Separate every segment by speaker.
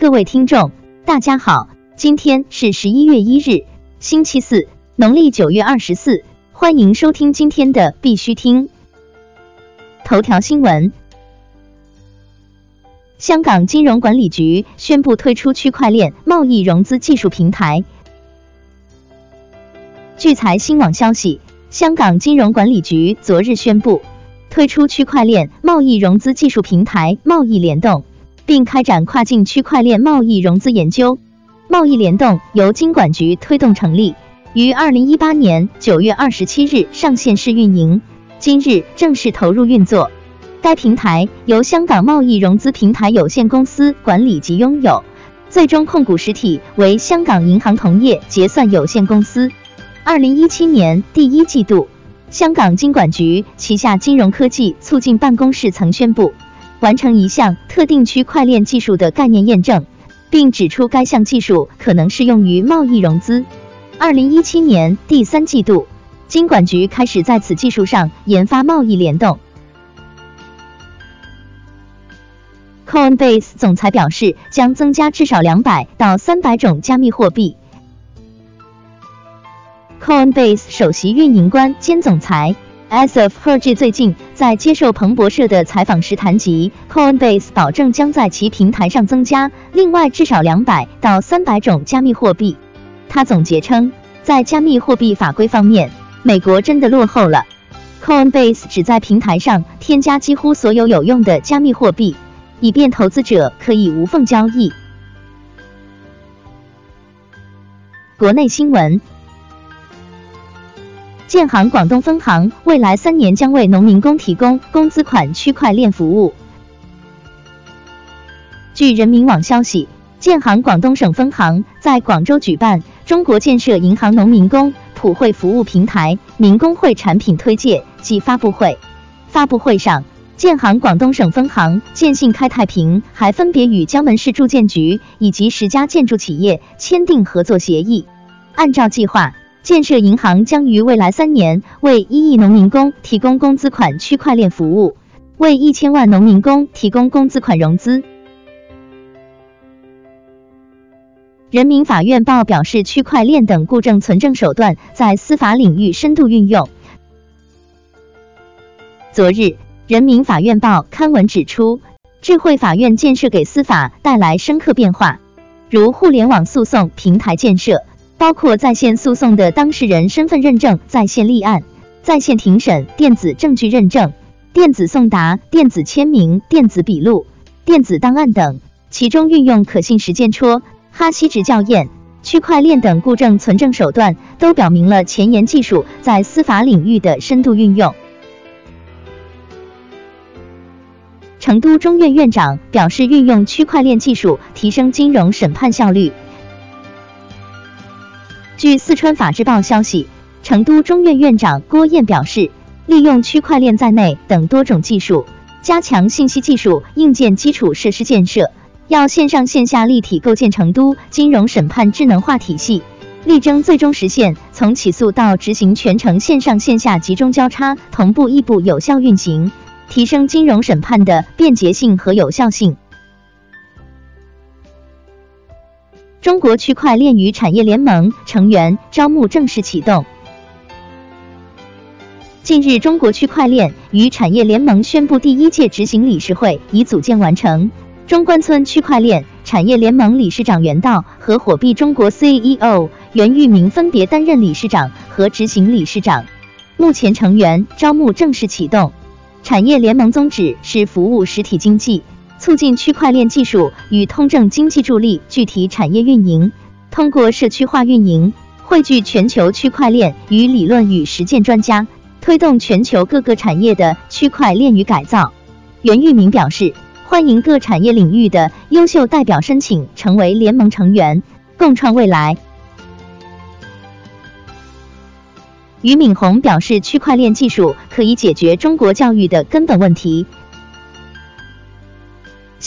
Speaker 1: 各位听众，大家好，今天是十一月一日，星期四，农历九月二十四，欢迎收听今天的必须听头条新闻。香港金融管理局宣布推出区块链贸易融资技术平台。据财新网消息，香港金融管理局昨日宣布推出区块链贸易融资技术平台“贸易联动”。并开展跨境区块链贸易融资研究。贸易联动由金管局推动成立，于二零一八年九月二十七日上线试运营，今日正式投入运作。该平台由香港贸易融资平台有限公司管理及拥有，最终控股实体为香港银行同业结算有限公司。二零一七年第一季度，香港金管局旗下金融科技促进办公室曾宣布。完成一项特定区块链技术的概念验证，并指出该项技术可能适用于贸易融资。二零一七年第三季度，金管局开始在此技术上研发贸易联动。Coinbase 总裁表示，将增加至少两百到三百种加密货币。Coinbase 首席运营官兼总裁。As of Herge 最近在接受彭博社的采访时谈及，Coinbase 保证将在其平台上增加另外至少两百到三百种加密货币。他总结称，在加密货币法规方面，美国真的落后了。Coinbase 只在平台上添加几乎所有有用的加密货币，以便投资者可以无缝交易。国内新闻。建行广东分行未来三年将为农民工提供工资款区块链服务。据人民网消息，建行广东省分行在广州举办中国建设银行农民工普惠服务平台民工会产品推介暨发布会。发布会上，建行广东省分行建信开太平还分别与江门市住建局以及十家建筑企业签订合作协议。按照计划。建设银行将于未来三年为一亿农民工提供工资款区块链服务，为一千万农民工提供工资款融资。人民法院报表示，区块链等固证存证手段在司法领域深度运用。昨日，人民法院报刊文指出，智慧法院建设给司法带来深刻变化，如互联网诉讼平台建设。包括在线诉讼的当事人身份认证、在线立案、在线庭审、电子证据认证、电子送达、电子签名、电子笔录、电子档案等，其中运用可信实践戳、哈希值校验、区块链等固证存证手段，都表明了前沿技术在司法领域的深度运用。成都中院院长表示，运用区块链技术提升金融审判效率。据四川法制报消息，成都中院院长郭燕表示，利用区块链在内等多种技术，加强信息技术硬件基础设施建设，要线上线下立体构建成都金融审判智能化体系，力争最终实现从起诉到执行全程线上线下集中交叉、同步异步有效运行，提升金融审判的便捷性和有效性。中国区块链与产业联盟成员招募正式启动。近日，中国区块链与产业联盟宣布，第一届执行理事会已组建完成。中关村区块链产业联盟理事长袁道和火币中国 CEO 袁玉明分别担任理事长和执行理事长。目前成员招募正式启动。产业联盟宗旨是服务实体经济。促进区块链技术与通证经济助力具体产业运营，通过社区化运营，汇聚全球区块链与理论与实践专家，推动全球各个产业的区块链与改造。袁玉明表示，欢迎各产业领域的优秀代表申请成为联盟成员，共创未来。俞敏洪表示，区块链技术可以解决中国教育的根本问题。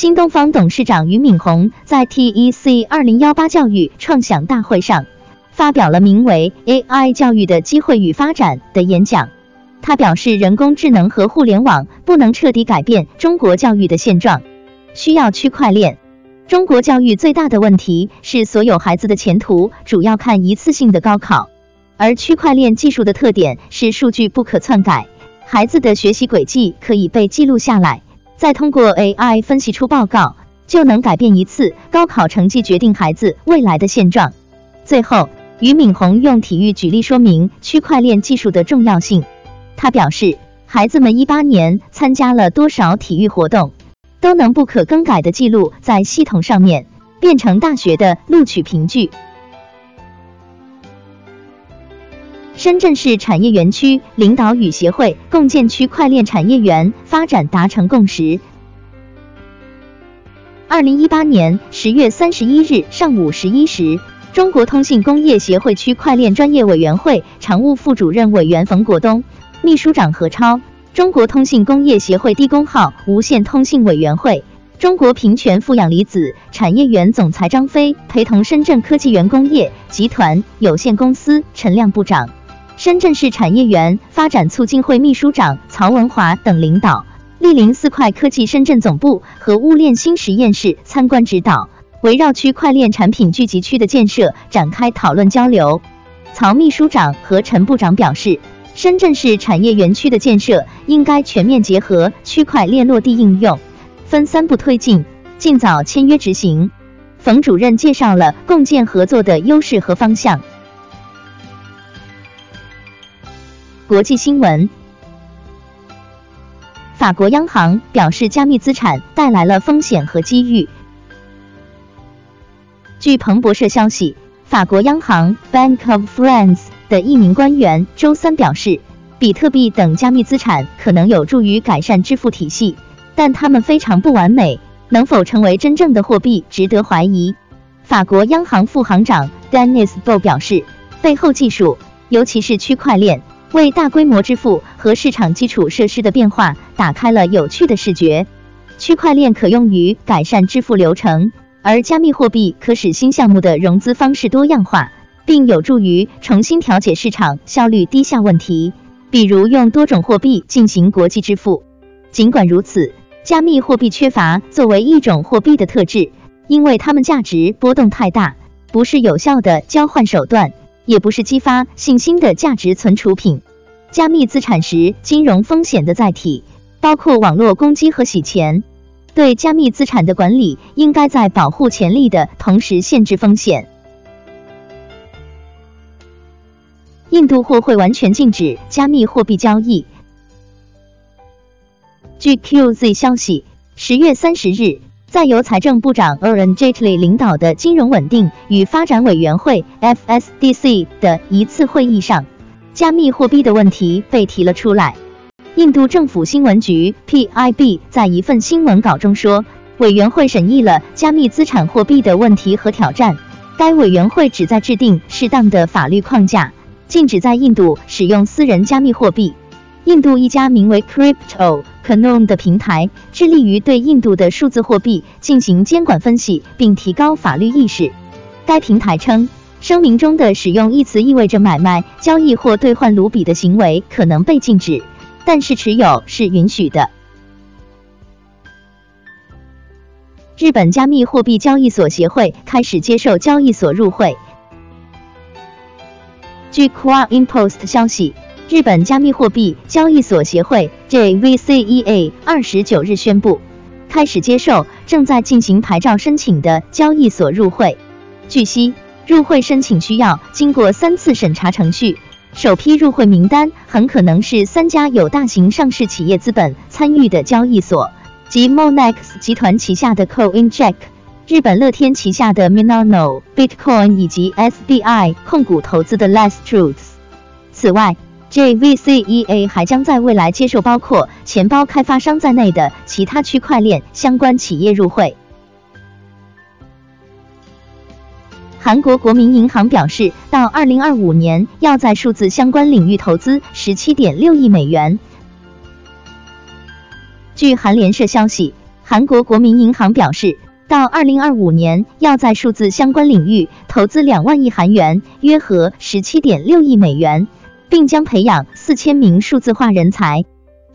Speaker 1: 新东方董事长俞敏洪在 TEC 二零幺八教育创想大会上发表了名为《AI 教育的机会与发展》的演讲。他表示，人工智能和互联网不能彻底改变中国教育的现状，需要区块链。中国教育最大的问题是，所有孩子的前途主要看一次性的高考，而区块链技术的特点是数据不可篡改，孩子的学习轨迹可以被记录下来，再通过 AI 分析出报告，就能改变一次高考成绩，决定孩子未来的现状。最后，俞敏洪用体育举例说明区块链技术的重要性。他表示，孩子们一八年参加了多少体育活动？都能不可更改的记录在系统上面，变成大学的录取凭据。深圳市产业园区领导与协会共建区块链产业园发展达成共识。二零一八年十月三十一日上午十一时，中国通信工业协会区块链专业委员会常务副主任委员冯国东，秘书长何超。中国通信工业协会低功耗无线通信委员会、中国平权富氧离子产业园总裁张飞陪同深圳科技园工业集团有限公司陈亮部长、深圳市产业园发展促进会秘书长曹文华等领导莅临四块科技深圳总部和物链新实验室参观指导，围绕区块链产品聚集区的建设展开讨论交流。曹秘书长和陈部长表示。深圳市产业园区的建设应该全面结合区块链落地应用，分三步推进，尽早签约执行。冯主任介绍了共建合作的优势和方向。国际新闻：法国央行表示，加密资产带来了风险和机遇。据彭博社消息，法国央行 Bank of France。的一名官员周三表示，比特币等加密资产可能有助于改善支付体系，但它们非常不完美，能否成为真正的货币值得怀疑。法国央行副行长 Denis b o 表示，背后技术，尤其是区块链，为大规模支付和市场基础设施的变化打开了有趣的视觉。区块链可用于改善支付流程，而加密货币可使新项目的融资方式多样化。并有助于重新调节市场效率低下问题，比如用多种货币进行国际支付。尽管如此，加密货币缺乏作为一种货币的特质，因为它们价值波动太大，不是有效的交换手段，也不是激发信心的价值存储品。加密资产时金融风险的载体包括网络攻击和洗钱，对加密资产的管理应该在保护潜力的同时限制风险。印度或会完全禁止加密货币交易。据 QZ 消息，十月三十日，在由财政部长 Arun Jaitley 领导的金融稳定与发展委员会 FSDC 的一次会议上，加密货币的问题被提了出来。印度政府新闻局 PIB 在一份新闻稿中说，委员会审议了加密资产货币的问题和挑战。该委员会旨在制定适当的法律框架。禁止在印度使用私人加密货币。印度一家名为 Crypto Canon 的平台致力于对印度的数字货币进行监管分析，并提高法律意识。该平台称，声明中的使用一词意味着买卖、交易或兑换卢比的行为可能被禁止，但是持有是允许的。日本加密货币交易所协会开始接受交易所入会。据 Quora Impost 消息，日本加密货币交易所协会 JVCEA 二十九日宣布，开始接受正在进行牌照申请的交易所入会。据悉，入会申请需要经过三次审查程序，首批入会名单很可能是三家有大型上市企业资本参与的交易所，即 Monex 集团旗下的 CoinJack。日本乐天旗下的 Minano Bitcoin 以及 SBI 控股投资的 Less Truths。此外，JVCEA 还将在未来接受包括钱包开发商在内的其他区块链相关企业入会。韩国国民银行表示，到2025年要在数字相关领域投资17.6亿美元。据韩联社消息，韩国国民银行表示。到二零二五年，要在数字相关领域投资两万亿韩元，约合十七点六亿美元，并将培养四千名数字化人才。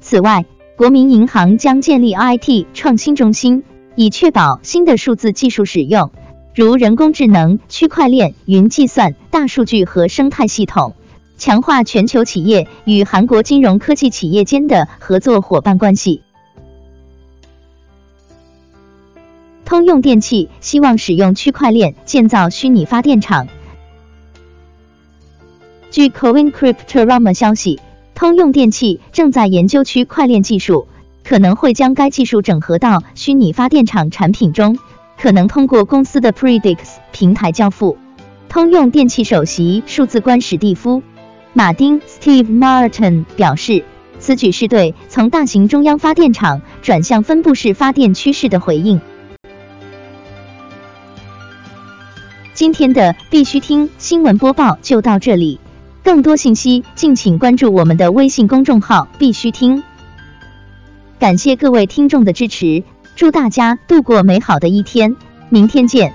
Speaker 1: 此外，国民银行将建立 IT 创新中心，以确保新的数字技术使用，如人工智能、区块链、云计算、大数据和生态系统，强化全球企业与韩国金融科技企业间的合作伙伴关系。通用电气希望使用区块链建造虚拟发电厂。据 Coincryptorama 消息，通用电气正在研究区块链技术，可能会将该技术整合到虚拟发电厂产品中，可能通过公司的 Predix 平台交付。通用电气首席数字官史蒂夫·马丁 （Steve Martin） 表示，此举是对从大型中央发电厂转向分布式发电趋势的回应。今天的必须听新闻播报就到这里，更多信息敬请关注我们的微信公众号“必须听”。感谢各位听众的支持，祝大家度过美好的一天，明天见。